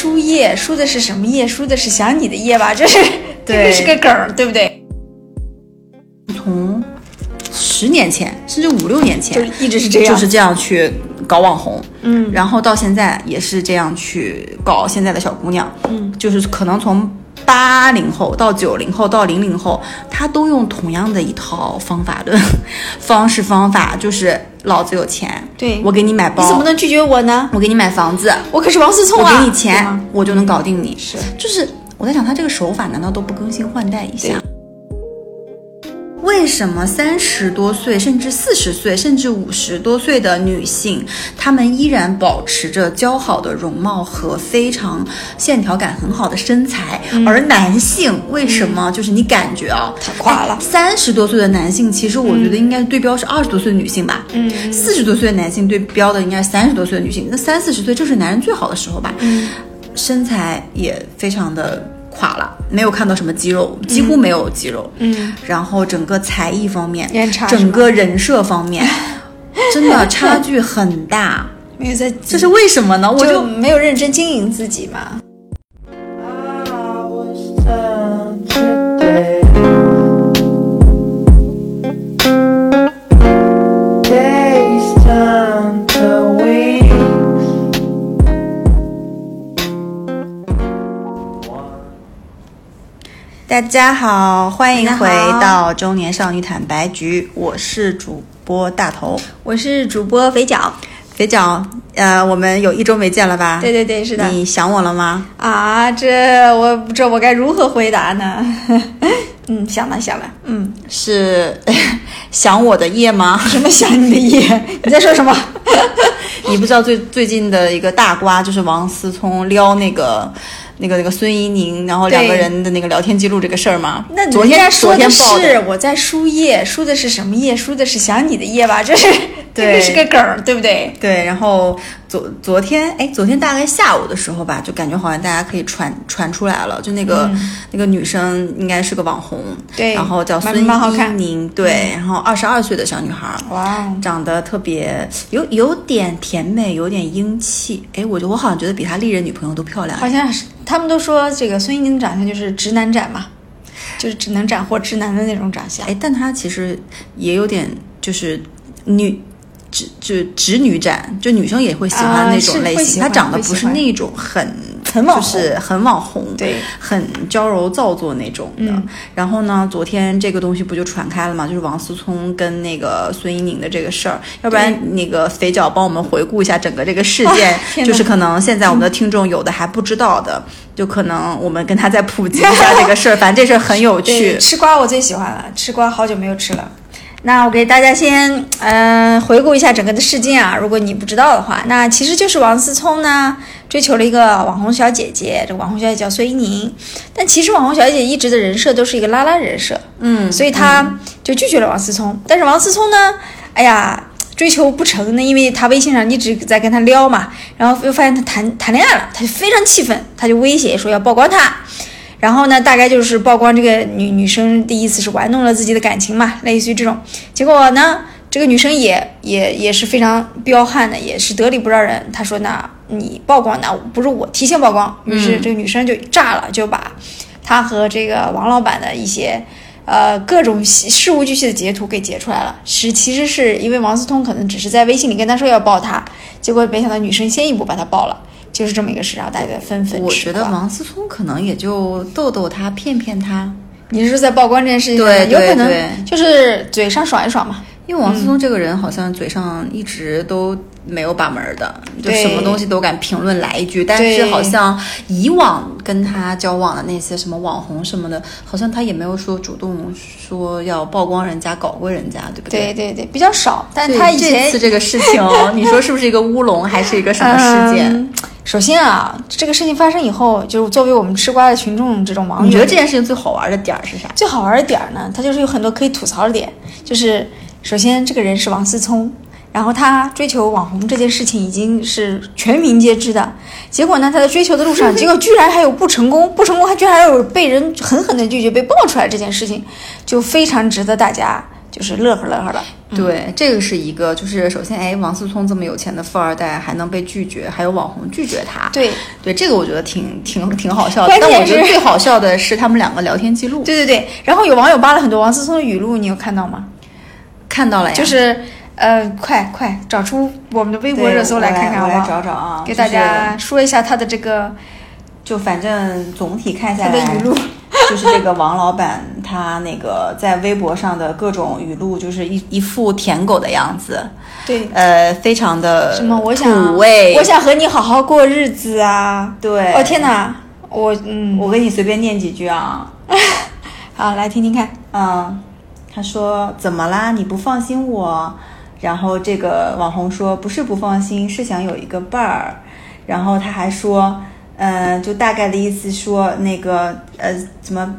输液输的是什么液？输的是想你的液吧？这是这对个是个梗儿，对不对？从十年前甚至五六年前，就一直是这样就是这样去搞网红，嗯，然后到现在也是这样去搞现在的小姑娘，嗯，就是可能从八零后到九零后到零零后，他都用同样的一套方法论方式方法，就是老子有钱，对我给你买包，你怎么能拒绝我呢？我给你买房子，我可是王思聪啊我啊！给你钱，我就能搞定你。是就是我在想，他这个手法难道都不更新换代一下？为什么三十多岁，甚至四十岁，甚至五十多岁的女性，她们依然保持着姣好的容貌和非常线条感很好的身材，而男性为什么？就是你感觉啊，太垮了。三十多岁的男性，其实我觉得应该对标是二十多岁的女性吧。嗯。四十多岁的男性对标的应该是三十多岁的女性，那三四十岁正是男人最好的时候吧。嗯。身材也非常的垮了，没有看到什么肌肉，几乎没有肌肉。嗯，然后整个才艺方面整个人设方面，真的差距很大。没有在，这是为什么呢？我就就没有认真经营自己嘛。大家好，欢迎回到中年少女坦白局，我是主播大头我是主播肥脚，肥脚。呃，我们有一周没见了吧？对对对，是的。你想我了吗？啊，这我不知道我该如何回答呢？嗯，想了想了，嗯，是 想我的夜吗？什么想你的夜？你在说什么？你不知道最最近的一个大瓜就是王思聪撩那个那个那个孙怡宁，然后两个人的那个聊天记录这个事儿吗？那昨天说昨天报是我在输液，输的是什么液？输的是想你的液吧？这是这个是个梗儿，对不对？对，然后昨昨天哎，昨天大概下午的时候吧，就感觉好像大家可以传传出来了，就那个、那个女生应该是个网红，嗯对然后叫孙蛮好看嗯怡宁，对，然后二十二岁的小女孩儿，哇哦，长得特别有有点甜美，有点英气，哎，我就我好像觉得比她历任女朋友都漂亮，好像是他们都说这个孙怡宁的长相就是直男斩嘛，就是只能斩获直男的那种长相。哎，但她其实也有点就是女。直就直女展，就女生也会喜欢啊那种类型。她长得不是那种很很网红就是很网红，对，很娇柔造作那种的。嗯然后呢，昨天这个东西不就传开了嘛？就是王思聪跟那个孙怡宁的这个事儿。要不然那个肥脚帮我们回顾一下整个这个事件，就是可能现在我们的听众有的还不知道的，就可能我们跟他再普及一下 这个事儿。反正这事儿很有趣，。吃瓜我最喜欢了，吃瓜好久没有吃了。那我给大家先嗯、呃回顾一下整个的事件啊，如果你不知道的话，那其实就是王思聪呢追求了一个网红小姐姐，这个网红小姐叫孙怡宁，但其实网红小姐姐一直的人设都是一个拉拉人设，嗯，所以她就拒绝了王思聪。但是王思聪呢，哎呀，追求不成呢，因为他微信上一直在跟他撩嘛，然后又发现他谈谈恋爱了，他就非常气愤，他就威胁说要曝光他。然后呢，大概就是曝光这个女女生的意思是玩弄了自己的感情嘛，类似于这种。结果呢，这个女生也也也是非常彪悍的，也是得理不饶人。她说那，你曝光那不是我提前曝光，于是这个女生就炸了，就把她和这个王老板的一些呃各种事事无巨细的截图给截出来了。是其实是因为王思聪可能只是在微信里跟她说要爆她，结果没想到女生先一步把他爆了。就是这么一个事，然后大家纷纷我觉得王思聪可能也就逗逗他，骗骗他。你是在曝光这件事情上，对对有可能对就是嘴上爽一爽嘛。因为王思聪这个人好像嘴上一直都没有把门儿的，就对什么东西都敢评论来一句。但是好像以往跟他交往的那些什么网红什么的，好像他也没有说主动说要曝光人家、搞过人家，对不对对？对对，比较少。但他以前这次这个事情，你说是不是一个乌龙，还是一个什么事件？嗯首先啊，这个事情发生以后，就是作为我们吃瓜的群众这种网友，你觉得这件事情最好玩的点儿是啥？最好玩的点儿呢？它就是有很多可以吐槽的点，就是首先这个人是王思聪。然后他追求网红这件事情已经是全民皆知的，结果呢，他在追求的路上，结果居然还有不成功，不成功还居然还有被人狠狠的拒绝、被爆出来这件事情，就非常值得大家就是乐呵乐呵的。对，这个是一个，就是首先，哎，王思聪这么有钱的富二代还能被拒绝，还有网红拒绝他。对对，这个我觉得挺挺挺好笑的。但我觉得最好笑的是他们两个聊天记录，对对对，然后有网友扒了很多王思聪的语录，你有看到吗？看到了呀。就是呃，快快找出我们的微博热搜来看看好不我来找？找啊，给大家说一下他的这个就反正总体看下他的，语录。就是这个王老板他那个在微博上的各种语录，就是一一副舔狗的样子，对呃，非常的什么我想我想和你好好过日子啊！对，哦天哪，我嗯，我给你随便念几句啊，好来听听看。嗯，他说怎么啦？你不放心我？然后这个网红说不是不放心，是想有一个伴儿。然后他还说，嗯、就大概的意思说那个呃怎么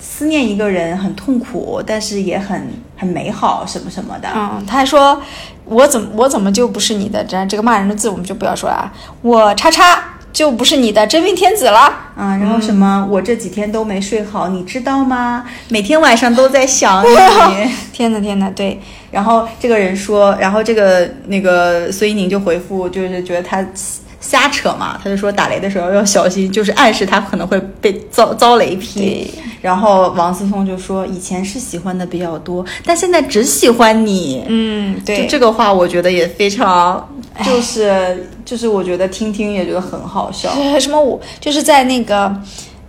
思念一个人很痛苦，但是也很很美好什么什么的。嗯，他还说，我怎么我怎么就不是你的？这这个骂人的字我们就不要说了啊。我叉叉就不是你的真命天子了。嗯，然后什么？我这几天都没睡好，你知道吗？每天晚上都在想 你。天呐天呐，对，然后这个人说，然后这个那个孙一宁就回复，就是觉得他瞎扯嘛，他就说打雷的时候要小心，就是暗示他可能会被遭遭雷劈。然后王思聪就说，以前是喜欢的比较多，但现在只喜欢你。嗯对，就这个话，我觉得也非常，就是就是我觉得听听也觉得很好笑。呃 什么我就是在那个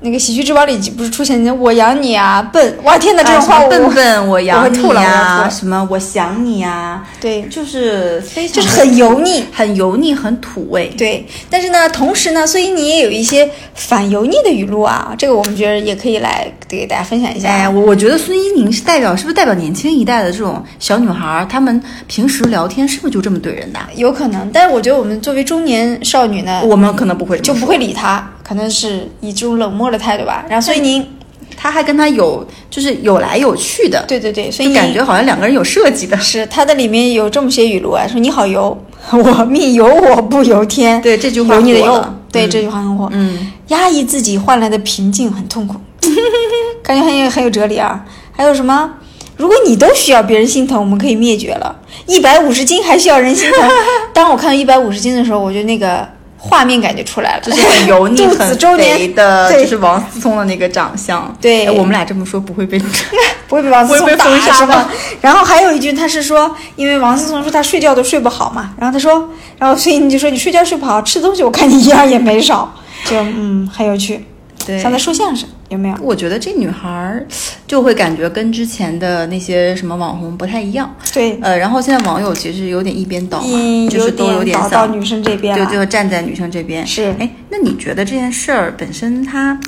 那个喜剧之王里不是出现我养你啊笨，哇天呐，这种话笨笨，我养你我会吐了我要呀，吐什么我想你啊，对就是非常就是很油腻。很油腻，很土味。对，但是呢，同时呢，所以你也有一些反油腻的语录啊，这个我们觉得也可以来给大家分享一下。哎，我我觉得孙一宁是代表，是不是代表年轻一代的这种小女孩儿？她们平时聊天是不是就这么怼人的？有可能，但是我觉得我们作为中年少女呢，我们可能不会就不会理他，可能是以这种冷漠的态度吧。然后，所以您，他还跟他有就是有来有去的，对对对，所以感觉好像两个人有设计的。是他的里面有这么些语录啊，说你好油，我命由我不由天，对这句话油你的油火，对、嗯这句话很火，嗯，压抑自己换来的平静很痛苦，感觉很有很有哲理啊。还有什么？如果你都需要别人心疼，我们可以灭绝了。一百五十斤还需要人心疼？当我看到一百五十斤的时候，我就那个画面感就出来了，就是很油腻、很肥的，就是王思聪的那个长相。对。哎我们俩这么说不会被 不会被王思聪打封杀是吧？吗？然后还有一句，他是说，因为王思聪说他睡觉都睡不好嘛，然后他说，然后所以你就说你睡觉睡不好，吃东西我看你一样也没少，就嗯很有趣，对像在说相声，有没有？我觉得这女孩儿就会感觉跟之前的那些什么网红不太一样。对，呃，然后现在网友其实有点一边倒嘛，嗯，就是都有点倒到女生这边就。就站在女生这边。是哎，那你觉得这件事儿本身它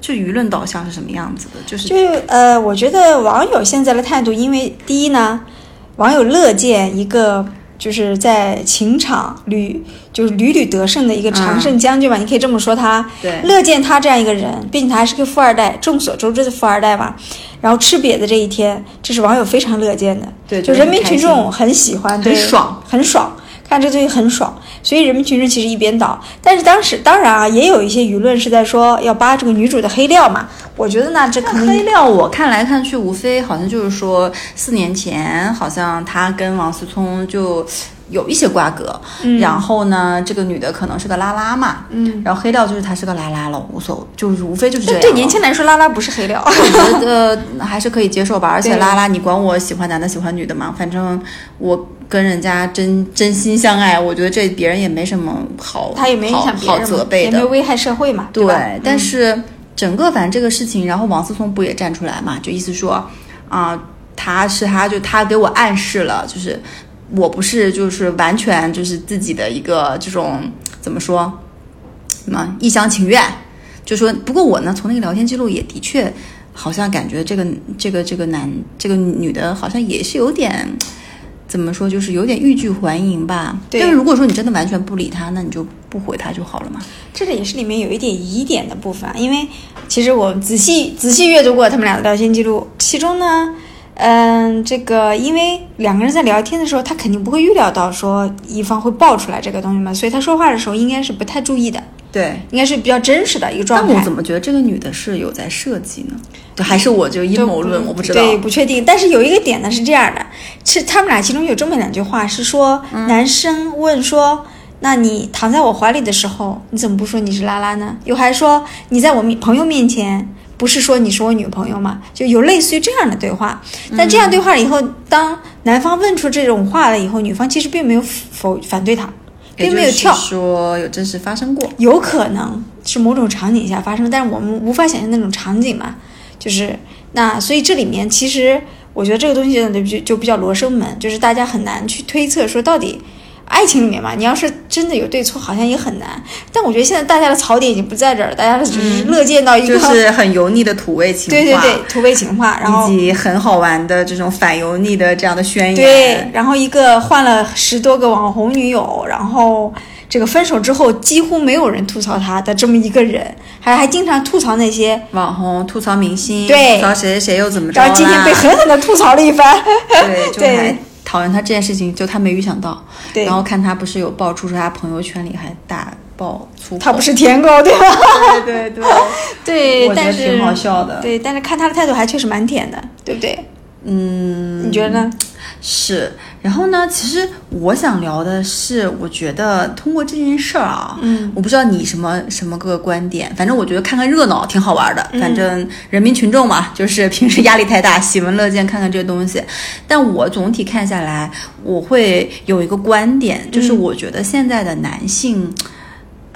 就舆论导向是什么样子的？就是就呃，我觉得网友现在的态度，因为第一呢，网友乐见一个就是在情场屡就是屡屡得胜的一个常胜将军吧，你可以这么说他。嗯对乐见他这样一个人，并且他还是个富二代，众所周知的富二代嘛。然后吃瘪的这一天，这是网友非常乐见的。对就人民群众很喜欢，很爽，很爽。看这东西很爽，所以人民群众其实一边倒。但是当时当然啊，也有一些舆论是在说要扒这个女主的黑料嘛。我觉得呢，这可能黑料，我看来看去，无非好像就是说，四年前好像他跟王思聪就有一些瓜葛，嗯然后呢，这个女的可能是个拉拉嘛，嗯，然后黑料就是她是个拉拉了，无所谓，就是无非就是这样了。对年轻人来说，拉拉不是黑料。我觉得 还是可以接受吧，而且拉拉，你管我喜欢男的喜欢女的嘛，反正我跟人家真真心相爱，我觉得这别人也没什么好，他也没影响别人嘛，责备的也没有。危害社会嘛，对，但是整个反正这个事情，然后王思聪不也站出来嘛，就意思说啊、他是他就他给我暗示了，就是我不是就是完全就是自己的一个这种怎么说，什么一厢情愿，就说不过我呢从那个聊天记录也的确好像感觉这个这个这个男这个女的好像也是有点。怎么说，就是有点欲拒还迎吧。对但是如果说你真的完全不理他，那你就不回他就好了嘛。这个也是里面有一点疑点的部分啊，因为其实我仔细仔细阅读过他们俩的聊天记录，其中呢，嗯，这个因为两个人在聊天的时候，他肯定不会预料到说一方会爆出来这个东西嘛，所以他说话的时候应该是不太注意的，对。应该是比较真实的一个状态。但我怎么觉得这个女的是有在设计呢？对还是我就阴谋论，我不知道。对，不确定。但是有一个点呢是这样的，是他们俩其中有这么两句话，是说、嗯男生问说。那你躺在我怀里的时候，你怎么不说你是拉拉呢？又还说你在我面朋友面前，不是说你是我女朋友吗？就有类似于这样的对话。但这样对话了以后，当男方问出这种话了以后，女方其实并没有否反对他，并没有跳，说有真实发生过。有可能是某种场景下发生，但是我们无法想象那种场景嘛，就是那，所以这里面其实我觉得这个东西呢就就比较罗生门，就是大家很难去推测说到底。爱情里面嘛，你要是真的有对错，好像也很难。但我觉得现在大家的槽点已经不在这儿，大家只是乐见到一个、嗯就是很油腻的土味情话，对对对土味情话，然后以及很好玩的这种反油腻的这样的宣言。对，然后一个换了十多个网红女友，然后这个分手之后几乎没有人吐槽他的这么一个人，还还经常吐槽那些，网红吐槽明星，对吐槽谁谁谁又怎么着然后今天被狠狠的吐槽了一番。对，就对还 讨厌他这件事情，就他没预想到。对然后看他不是有爆出说他朋友圈里还大爆粗口，他不是舔狗对吧？对对对，对，我觉但是得挺好笑的。对，但是看他的态度还确实蛮舔的，对不对？嗯，你觉得呢？是，然后呢？其实我想聊的是，我觉得通过这件事儿啊，嗯，我不知道你什么什么个观点，反正我觉得看看热闹挺好玩的。嗯反正人民群众嘛，就是平时压力太大，喜闻乐见，看看这些东西。但我总体看下来，我会有一个观点，就是嗯我觉得现在的男性。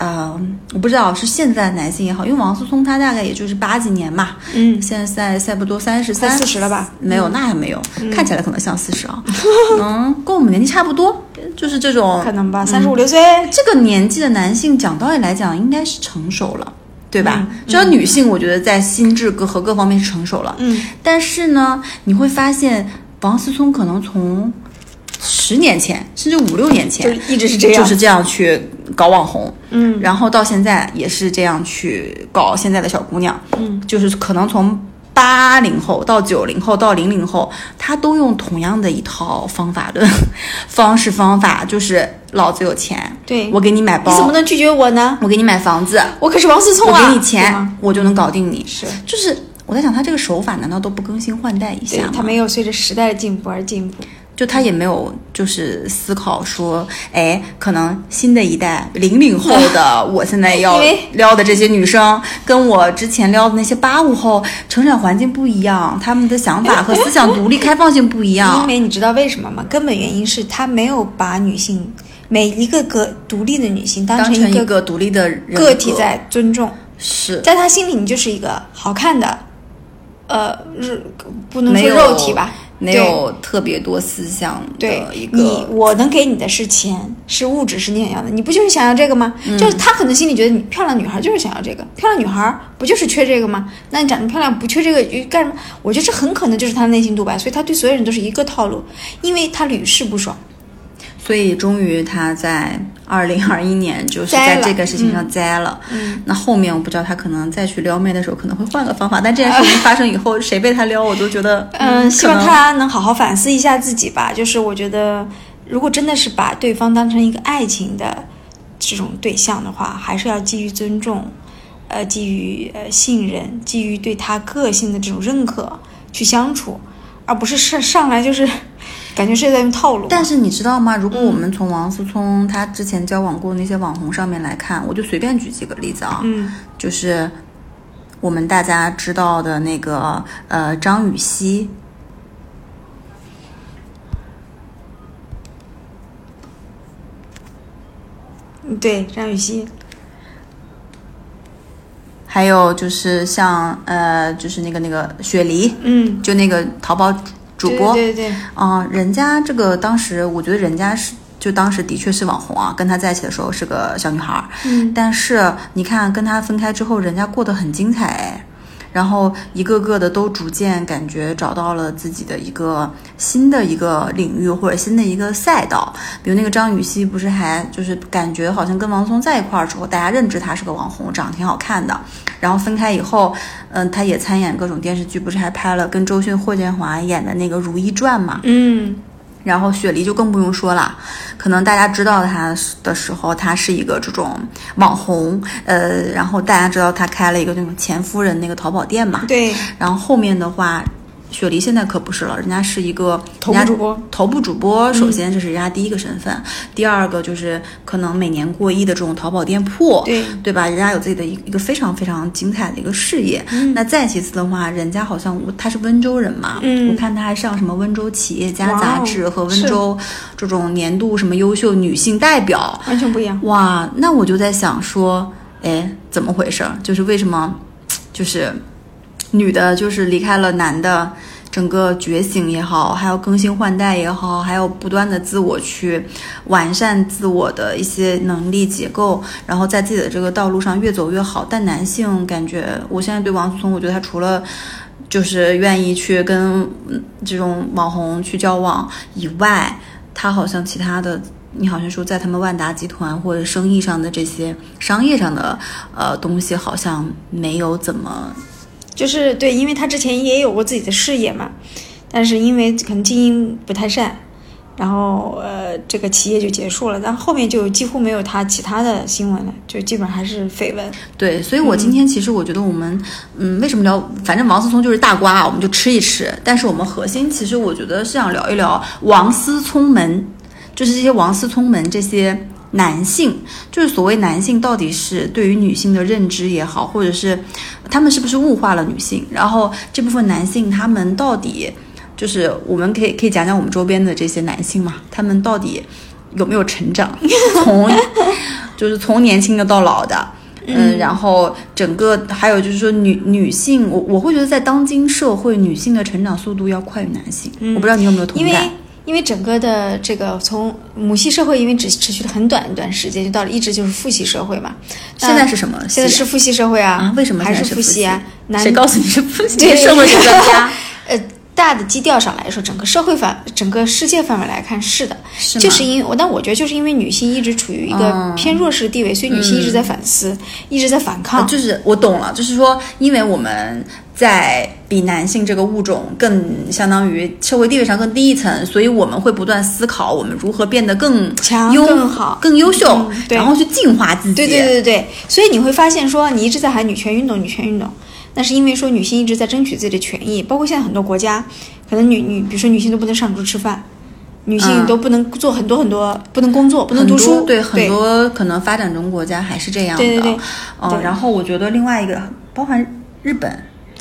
呃，我不知道是现在的男性也好，因为王思聪他大概也就是八几年嘛，嗯，现在赛赛不多三十三四十了吧？嗯没有，那还没有，看起来可能像四十啊，嗯，跟我们年纪差不多，就是这种可能吧，三十五六岁。这个年纪的男性，讲道理来讲，应该是成熟了，对吧？嗯只要女性，我觉得在心智各和各方面是成熟了，嗯，但是呢，你会发现王思聪可能从十年前，甚至五六年前，就一直是这样。就是这样去搞网红，嗯，然后到现在也是这样去搞现在的小姑娘，嗯，就是可能从八零后到九零后到零零后，他都用同样的一套方法论、方式方法，就是老子有钱，对。我给你买包，你怎么能拒绝我呢？我给你买房子，我可是王思聪啊。我啊！给你钱，我就能搞定你，是。就是我在想，他这个手法难道都不更新换代一下吗？他没有随着时代的进步而进步。就他也没有就是思考说，哎，可能新的一代零零后的，我现在要 撩的这些女生，跟我之前撩的那些八五后成长环境不一样，他们的想法和思想独立开放性不一样因。为你知道为什么吗？根本原因是他没有把女性每一个个独立的女性当当成一个独立的个体在尊重，是在他心里你就是一个好看的，呃，肉不能说肉体吧，没有特别多思想对的一个你，我能给你的是钱，是物质，是你想要的。你不就是想要这个吗？嗯就是他可能心里觉得你漂亮女孩就是想要这个，漂亮女孩不就是缺这个吗？那你长得漂亮不缺这个又干什么？我觉得这很可能就是他的内心独白，所以他对所有人都是一个套路，因为他屡试不爽。所以终于他在二零二一年就是在这个事情上栽了。嗯，那后面我不知道他可能再去撩妹的时候可能会换个方法，但这件事情发生以后，谁被他撩我都觉得，嗯，希望他能好好反思一下自己吧。就是我觉得，如果真的是把对方当成一个爱情的这种对象的话，还是要基于尊重，呃，基于呃信任，基于对他个性的这种认可去相处，而不是上上来就是感觉是在用套路。但是你知道吗？如果我们从王思聪他之前交往过那些网红上面来看，我就随便举几个例子啊，嗯。就是我们大家知道的那个呃张雨绮，嗯，对，张雨绮，还有就是像呃就是那个那个雪梨，嗯，就那个淘宝主播，对对对对，啊、人家这个当时我觉得人家是。就当时的确是网红啊，跟他在一起的时候是个小女孩儿，嗯但是你看跟他分开之后，人家过得很精彩哎。然后一个个的都逐渐感觉找到了自己的一个新的一个领域或者新的一个赛道。比如那个张雨绮，不是还就是感觉好像跟王松在一块儿之后，大家认知她是个网红，长得挺好看的。然后分开以后，嗯，她也参演各种电视剧，不是还拍了跟周迅、霍建华演的那个《如懿传》嘛？嗯，然后雪梨就更不用说了，可能大家知道她的时候，她是一个这种网红，呃，然后大家知道她开了一个那种前夫人那个淘宝店嘛，对，然后后面的话，雪梨现在可不是了，人家是一个头部主播头部主播，首先这是人家第一个身份，第二个就是可能每年过亿的这种淘宝店铺，对对吧？人家有自己的一一个非常非常精彩的一个事业。那再其次的话，人家好像他是温州人嘛，嗯我看他还上什么温州企业家杂志和温州这种年度什么优秀女性代表，完全不一样。哇，那我就在想说，哎，怎么回事儿？就是为什么，就是女的，就是离开了男的，整个觉醒也好，还有更新换代也好，还有不断的自我去完善自我的一些能力结构，然后在自己的这个道路上越走越好。但男性感觉，我现在对王思聪，我觉得他除了就是愿意去跟这种网红去交往以外，他好像其他的，你好像说在他们万达集团或者生意上的这些商业上的呃东西，好像没有怎么就是对，因为他之前也有过自己的事业嘛，但是因为可能经营不太善，然后呃，这个企业就结束了，但后面就几乎没有他其他的新闻了，就基本上还是绯闻。对，所以我今天其实我觉得我们，嗯，为什么聊？反正王思聪就是大瓜啊，我们就吃一吃。但是我们核心其实我觉得是想聊一聊王思聪们，就是这些王思聪们这些男性，就是所谓男性到底是对于女性的认知也好，或者是他们是不是物化了女性？然后这部分男性他们到底就是我们可以可以讲讲我们周边的这些男性嘛，他们到底有没有成长？从 就是从年轻的到老的。嗯，然后整个还有就是说女女性，我我会觉得在当今社会，女性的成长速度要快于男性。我不知道你有没有同因为感？因为整个的这个从母系社会，因为只持续了很短一段时间，就到了一直就是父系社会嘛。现在是什么现在是父系社会啊？啊为什么还是父系啊？男谁告诉你是父系？对社会学专家 呃，大的基调上来说，整个社会范、整个世界范围来看是的，就是因为我，但我觉得就是因为女性一直处于一个嗯偏弱势的地位，所以女性一直在反思，一直在反抗。就是我懂了，就是说，因为我们在比男性这个物种更相当于社会地位上更低一层，所以我们会不断思考我们如何变得更强更好。更优秀，然后去净化自己。对对对。对对，所以你会发现说，你一直在喊女权运动，女权运动，那是因为说女性一直在争取自己的权益，包括现在很多国家，可能女女，比如说女性都不能上桌吃饭，女性嗯。都不能做很多很多，不能工作，不能读书，对很多可能发展中国家还是这样的。对对对。嗯，对。然后我觉得另外一个，包含日本，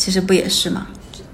其实不也是吗？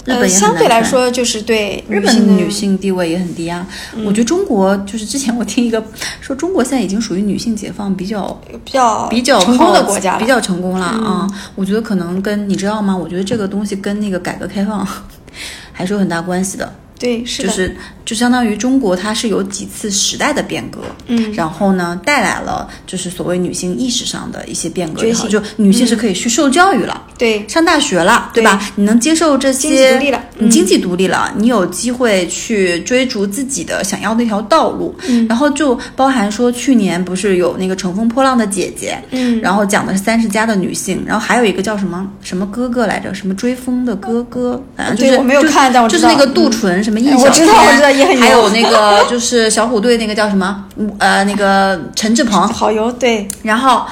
日本相对来说就是对日本女性地位也很低啊。我觉得中国就是之前我听一个说，中国现在已经属于女性解放比较比较比较成功的国家比较成功了啊。我觉得可能跟你知道吗？我觉得这个东西跟那个改革开放 还是有很大关系的。对，是的，就是就相当于中国它是有几次时代的变革，嗯然后呢带来了就是所谓女性意识上的一些变革也好，觉醒就女性是可以去受教育了。对上大学了，对吧？你能接受这些，经济独立了嗯你经济独立了，你有机会去追逐自己的想要的一条道路。嗯然后就包含说，去年不是有那个《乘风破浪的姐姐》，嗯然后讲的是三十加的女性，然后还有一个叫什么什么哥哥来着，什么追风的哥哥，反正就是我没有就看但我知道就是那个杜淳什么印象哎我知道我知道也很还有那个 就是小虎队那个叫什么？呃那个陈志朋，好油，对，然后，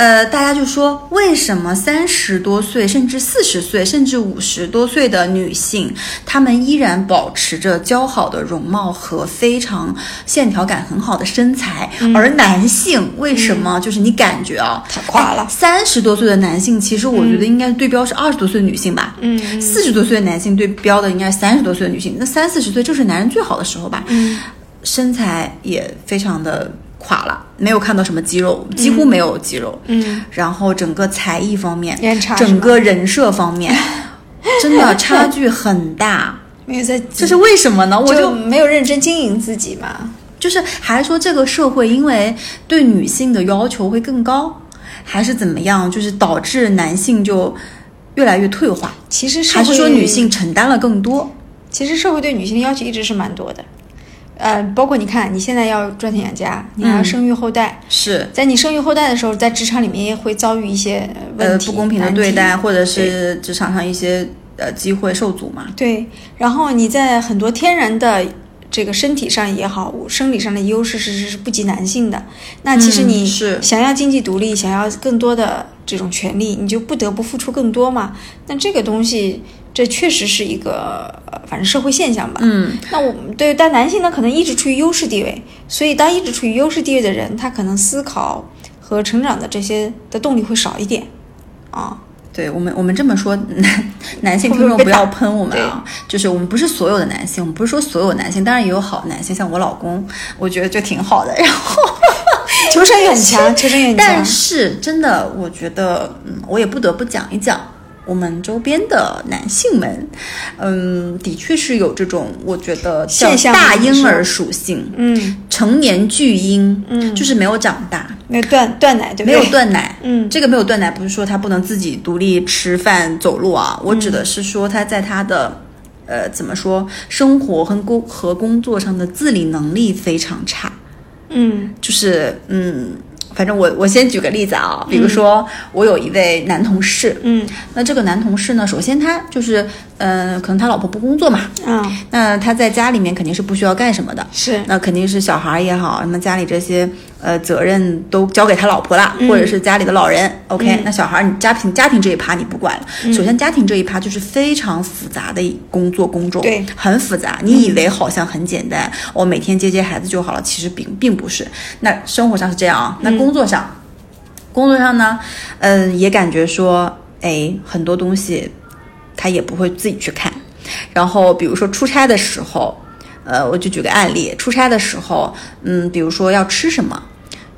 呃，大家就说，为什么三十多岁，甚至四十岁，甚至五十多岁的女性，她们依然保持着姣好的容貌和非常线条感很好的身材，而男性为什么、就是你感觉啊，太垮了。三十多岁的男性，其实我觉得应该对标是二十多岁的女性吧。嗯。四十多岁的男性对标的应该是三十多岁的女性，那三四十岁正是男人最好的时候吧。嗯。身材也非常的垮了，没有看到什么肌肉，几乎没有肌肉。嗯，然后整个才艺方面整个人设方面，真的差距很大。没有在，这是为什么呢？我就就没有认真经营自己嘛。就是还是说这个社会因为对女性的要求会更高，还是怎么样？就是导致男性就越来越退化，其实还是说女性承担了更多？其实社会对女性的要求一直是蛮多的，呃，包括你看，你现在要赚钱养家，你还要嗯生育后代，是在你生育后代的时候，在职场里面也会遭遇一些呃问题、呃不公平的对待，或者是职场上一些呃机会受阻嘛？对，然后你在很多天然的这个身体上也好，生理上的优势是是是不及男性的。那其实嗯你是想要经济独立，想要更多的这种权利，你就不得不付出更多嘛。那这个东西，这确实是一个呃反正社会现象吧。嗯，那我们对，但男性呢，可能一直处于优势地位，所以当一直处于优势地位的人，他可能思考和成长的这些的动力会少一点啊。对我们，我们这么说，男男性听众不要喷我们啊！就是我们不是所有的男性，我们不是说所有男性，当然也有好男性，像我老公，我觉得就挺好的。然后，求生欲很强，求生欲很强但。是真的，我觉得，嗯，我也不得不讲一讲我们周边的男性们，嗯，的确是有这种我觉得叫现象大婴儿属性，嗯，成年巨婴，嗯就是没有长大，没有断断奶，对不没？有断奶，嗯这个没有断奶不是说他不能自己独立吃饭走路啊，我指的是说他在他的。呃，怎么说？生活和工和工作上的自理能力非常差，嗯就是嗯，反正我我先举个例子啊，比如说我有一位男同事，嗯。那这个男同事呢，首先他就是嗯、呃可能他老婆不工作嘛，啊，那他在家里面肯定是不需要干什么的，是。那肯定是小孩也好，什么家里这些呃责任都交给他老婆了，嗯或者是家里的老人。OK，、那小孩儿你家庭家庭这一趴你不管首先家庭这一趴就是非常复杂的一工作工种，对很复杂。你以为好像很简单，我、每天接接孩子就好了，其实并并不是。那生活上是这样啊，那工作上，工作上呢，嗯、也感觉说，哎，很多东西他也不会自己去看。然后比如说出差的时候，呃，我就举个案例，出差的时候，嗯，比如说要吃什么，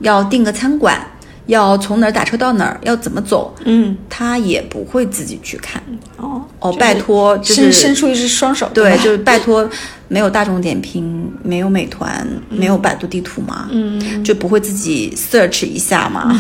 要订个餐馆，要从哪儿打车到哪儿，要怎么走，嗯他也不会自己去看。哦哦，拜托，就是伸伸出一只双手，对，就是拜托，没有大众点评，没有美团，没有百度地图吗？嗯就不会自己 search 一下吗？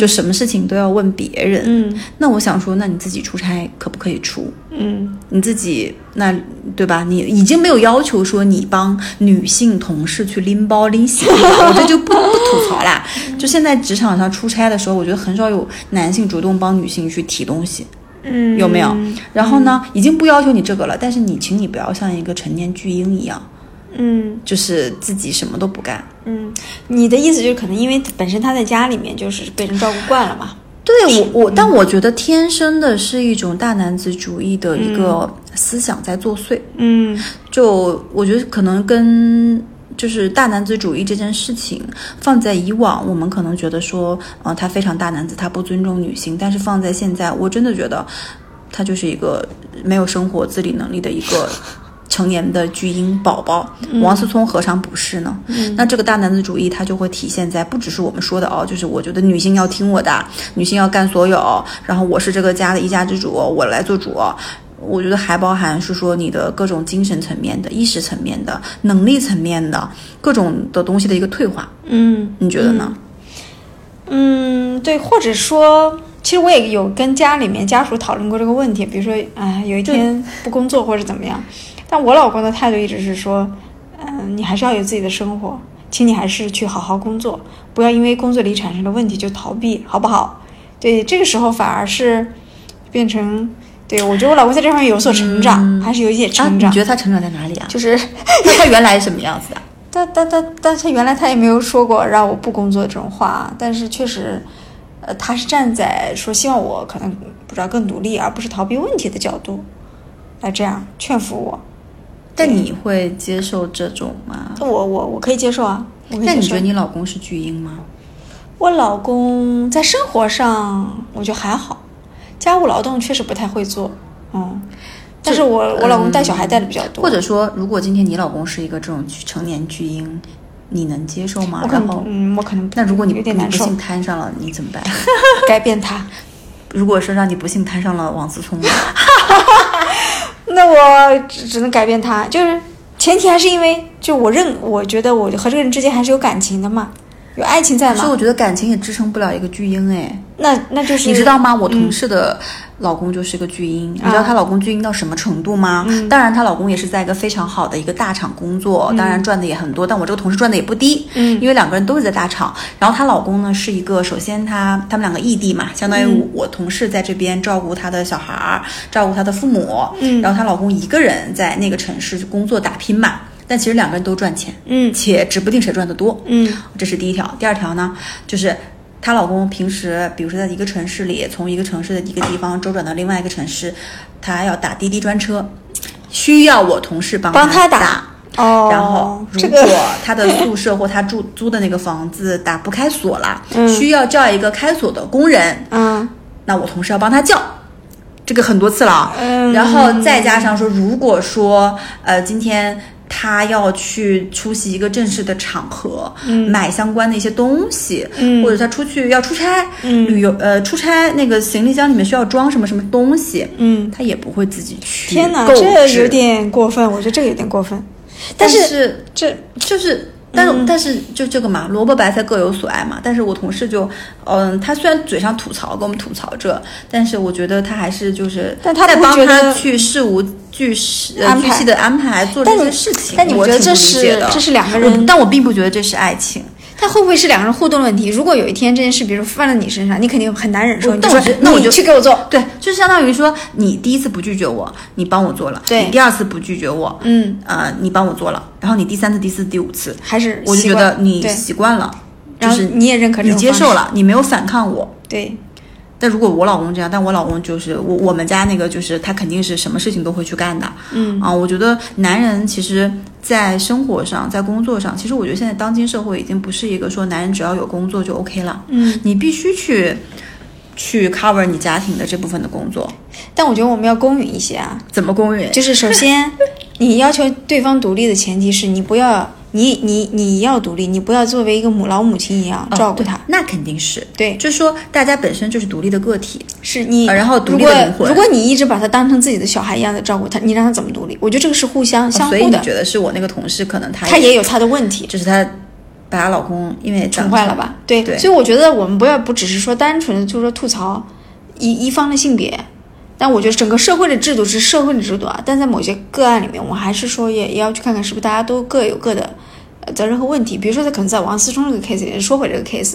就什么事情都要问别人。嗯那我想说，那你自己出差可不可以出？嗯你自己那对吧？你已经没有要求说你帮女性同事去拎包拎行李了，我这就不不吐槽啦。就现在职场上出差的时候，我觉得很少有男性主动帮女性去提东西，嗯，有没有？然后呢，已经不要求你这个了，但是你请你不要像一个成年巨婴一样，嗯。就是自己什么都不干。嗯，你的意思就是可能因为本身他在家里面就是被人照顾惯了嘛，对我我，但我觉得天生的是一种大男子主义的一个思想在作祟。嗯。就我觉得可能跟就是大男子主义这件事情放在以往，我们可能觉得说，呃，他非常大男子，他不尊重女性。但是放在现在，我真的觉得他就是一个没有生活自理能力的一个。成年的巨婴宝宝，王思聪何尝不是呢？那这个大男子主义，它就会体现在不只是我们说的哦，就是我觉得女性要听我的，女性要干所有，然后我是这个家的一家之主，我来做主。我觉得还包含是说你的各种精神层面的、意识层面的、能力层面的各种的东西的一个退化，嗯你觉得呢？嗯，对，或者说，其实我也有跟家里面家属讨论过这个问题，比如说，哎，有一天不工作或者怎么样，但我老公的态度一直是说，嗯、你还是要有自己的生活，请你还是去好好工作，不要因为工作里产生的问题就逃避，好不好？对，这个时候反而是变成，对我觉得我老公在这方面有所成长，还是有一些啊，成长，你觉得他成长在哪里啊？就是。那他原来是什么样子的？但但但但他原来他也没有说过让我不工作这种话，但是确实，呃，他是站在说希望我可能不知道更努力，而不是逃避问题的角度，来这样劝服我。但你会接受这种吗？我我我可以接受啊，那你觉得。你老公是巨婴吗？我老公在生活上我觉得还好，家务劳动确实不太会做，嗯，但是我我老公带小孩带的比较多，或者说，如果今天你老公是一个这种成年巨婴，你能接受吗我？可然后，能嗯，我可能那如果你有点难受不幸，摊上了，你怎么办？改变他。如果说让你不幸摊上了王思聪呢，那我只只能改变他，就是前提还是因为就我认，我觉得我和这个人之间还是有感情的嘛。有爱情在吗？所以我觉得感情也支撑不了一个巨婴哎。那那就是你知道吗？我同事的老公就是个巨婴，你知道她老公巨婴到什么程度吗？当然，她老公也是在一个非常好的一个大厂工作，当然赚的也很多。但我这个同事赚的也不低，嗯，因为两个人都是在大厂。然后她老公呢是一个，首先他他们两个异地嘛，相当于我同事在这边照顾他的小孩儿，照顾他的父母，嗯，然后她老公一个人在那个城市工作打拼嘛。但其实两个人都赚钱，嗯且指不定谁赚的多，嗯，这是第一条。第二条呢，就是她老公平时，比如说在一个城市里，从一个城市的一个地方周转到另外一个城市，他要打滴滴专车，需要我同事帮帮他打。打哦，然后，如果他的宿舍或他住租的那个房子打不开锁了，嗯需要叫一个开锁的工人，嗯那我同事要帮他叫，这个很多次了啊。嗯然后再加上说，如果说呃今天他要去出席一个正式的场合，买相关的一些东西，嗯。或者他出去要出差，旅游呃出差那个行李箱里面需要装什么什么东西，嗯，他也不会自己去天哪，这置。有点过分，我觉得这个有点过分。但是是这就是，但是、但是就这个嘛，萝卜白菜各有所爱嘛。但是我同事就，嗯，他虽然嘴上吐槽跟我们吐槽这，但是我觉得他还是就是但他在帮他去事无巨细呃巨细的安排做这些事情。但你我觉得这是这是两个人但我并不觉得这是爱情。他会不会是两个人互动的问题？如果有一天这件事，比如放在你身上，你肯定很难忍受，你就说我那我你就去给我做，对，就相当于说，你第一次不拒绝我，你帮我做了；对。你第二次不拒绝我，嗯，呃，你帮我做了，然后你第三次、第四、第五次，还是我就觉得你习惯了，就是你也认可这你接受了，你没有反抗我。对，但如果我老公这样，但我老公就是我我们家那个，就是他肯定是什么事情都会去干的。嗯啊，我觉得男人其实，在生活上，在工作上，其实我觉得现在当今社会已经不是一个说男人只要有工作就 OK 了。嗯，你必须去去 cover 你家庭的这部分的工作，但我觉得我们要公允一些啊，怎么公允？就是首先你要求对方独立的前提是你不要你你你要独立，你不要作为一个母老母亲一样照顾他。那肯定是。对，就是说，大家本身就是独立的个体，是你，呃然后独如果立的灵魂如果你一直把他当成自己的小孩一样的照顾他，你让他怎么独立？我觉得这个是互相相哦所以互的。你觉得是我那个同事可能他他也有他的问题，就是他把她老公因为宠坏了吧？对，对所以我觉得我们不要不只是说单纯的就是说吐槽一一方的性别，但我觉得整个社会的制度是社会的制度啊，但在某些个案里面，我还是说也也要去看看是不是大家都各有各的责任和问题。比如说在可能在王思聪这个 case 里，说回这个 case，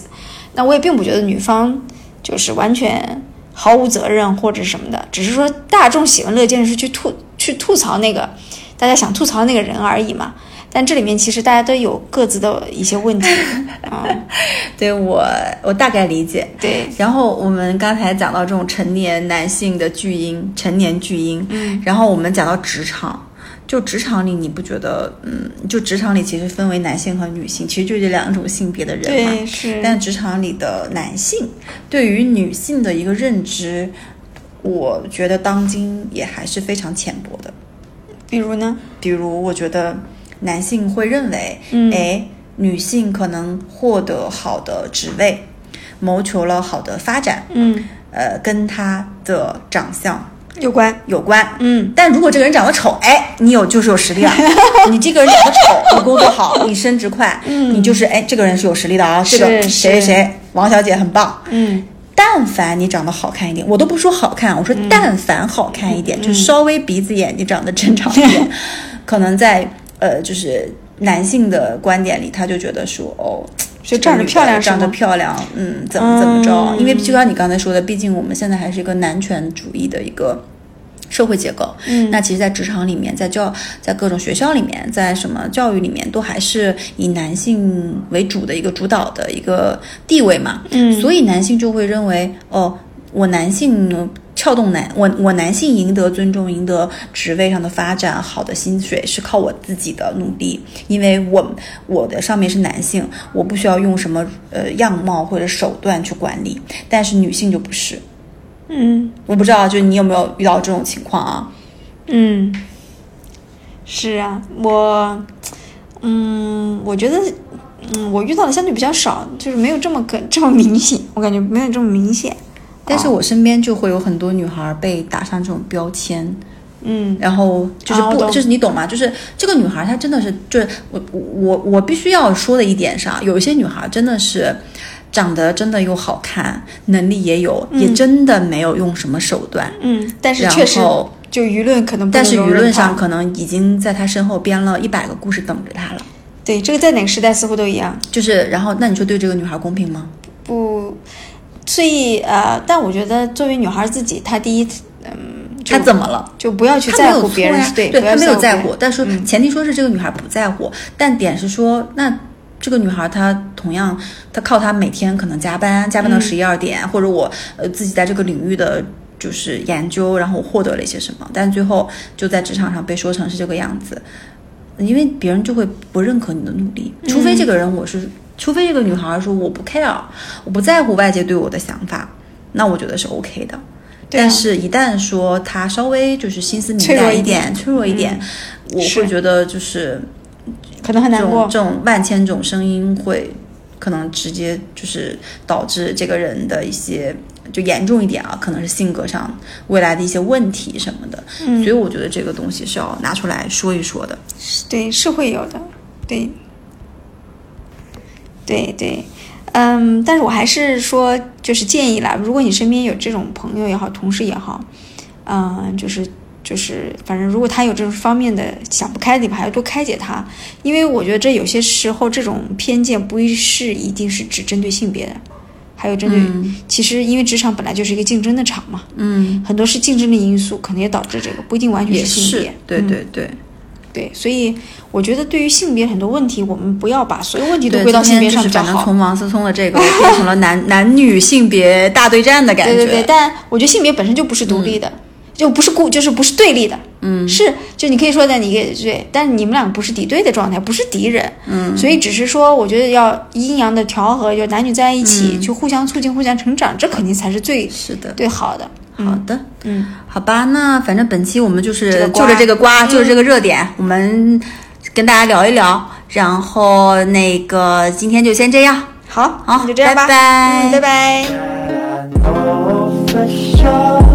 那我也并不觉得女方就是完全毫无责任或者什么的，只是说大众喜闻乐见的是去吐去吐槽那个大家想吐槽那个人而已嘛。但这里面其实大家都有各自的一些问题 啊、对我我大概理解。对，然后我们刚才讲到这种成年男性的巨婴，成年巨婴，嗯，然后我们讲到职场，就职场里你不觉得，嗯，就职场里其实分为男性和女性，其实就这两种性别的人嘛。对是，但职场里的男性对于女性的一个认知，我觉得当今也还是非常浅薄的。比如呢？比如，我觉得男性会认为，嗯哎，女性可能获得好的职位，谋求了好的发展，嗯，呃，跟她的长相有关，有关。嗯，但如果这个人长得丑，哎，你有就是有实力啊！你这个人长得丑，你工作好，你升职快，你就是哎，这个人是有实力的啊！这个谁谁谁，王小姐很棒。嗯，但凡你长得好看一点，我都不说好看，我说但凡好看一点，就稍微鼻子眼睛长得正常一点，可能在呃就是男性的观点里，他就觉得说哦。就长得漂亮长得漂亮，嗯，怎么怎么着？嗯因为就像你刚才说的，毕竟我们现在还是一个男权主义的一个社会结构。嗯那其实，在职场里面，在教，在各种学校里面，在什么教育里面，都还是以男性为主的一个主导的一个地位嘛。嗯所以男性就会认为，哦，我男性撬动男，我我男性赢得尊重，赢得职位上的发展，好的薪水是靠我自己的努力，因为我我的上面是男性，我不需要用什么呃样貌或者手段去管理，但是女性就不是。嗯我不知道，就你有没有遇到这种情况啊？嗯，是啊，我，嗯，我觉得，嗯，我遇到的相对比较少，就是没有这么个这么明显，我感觉没有这么明显。但是我身边就会有很多女孩被打上这种标签，嗯然后就是不，就是你懂吗？就是这个女孩她真的是，就是我我我必须要说的一点上，有一些女孩真的是。长得真的又好看，能力也有，也真的没有用什么手段。嗯，但是确实就舆论可能不但是舆论上可能已经在她身后编了一百个故事等着她了。对这个在哪个时代似乎都一样。就是，然后那你说对这个女孩公平吗？不，所以呃，但我觉得作为女孩自己，她第一，嗯，她怎么了？就不要去在乎别人呀，，对，对她没有在乎。但说嗯前提说是这个女孩不在乎，但点是说那。这个女孩她同样，她靠她每天可能加班，加班到嗯十一二点，或者我呃自己在这个领域的就是研究，然后我获得了一些什么，但最后就在职场上被说成是这个样子，因为别人就会不认可你的努力，除非这个人我是，除非这个女孩说我不 care，我不在乎外界对我的想法，那我觉得是 OK 的。但是，一旦说她稍微就是心思敏感一点、脆弱一点，我会觉得就是可能很难过。这种万千种声音会可能直接就是导致这个人的一些就严重一点啊，可能是性格上未来的一些问题什么的。嗯所以我觉得这个东西是要拿出来说一说的。对，是会有的，对，对对，嗯，但是我还是说，就是建议啦，如果你身边有这种朋友也好，同事也好，嗯，就是就是，反正如果他有这种方面的想不开的地方，还要多开解他，因为我觉得这有些时候这种偏见不是一定是只针对性别的。还有针对，其实因为职场本来就是一个竞争的场嘛，嗯，很多是竞争的因素，可能也导致这个，不一定完全是性别。，对嗯对对。对，所以我觉得对于性别很多问题，我们不要把所有问题都，归到性别上比较天就是反正好。从王思聪的这个变成了男 男女性别大对战的感觉。对对对，但我觉得性别本身就不是独立的，就不是固，就是不是对立的。嗯，是就你可以说的你也对，但你们俩不是敌对的状态，不是敌人。嗯，所以只是说，我觉得要阴阳的调和，就男女在一起，去互相促进、互相成长，这肯定才是最是的。最好的。好的，嗯，好吧，那反正本期我们就是就着这个瓜，嗯就着这个热点，我们跟大家聊一聊。然后那个今天就先这样，好，好就这样吧，拜拜嗯，拜拜。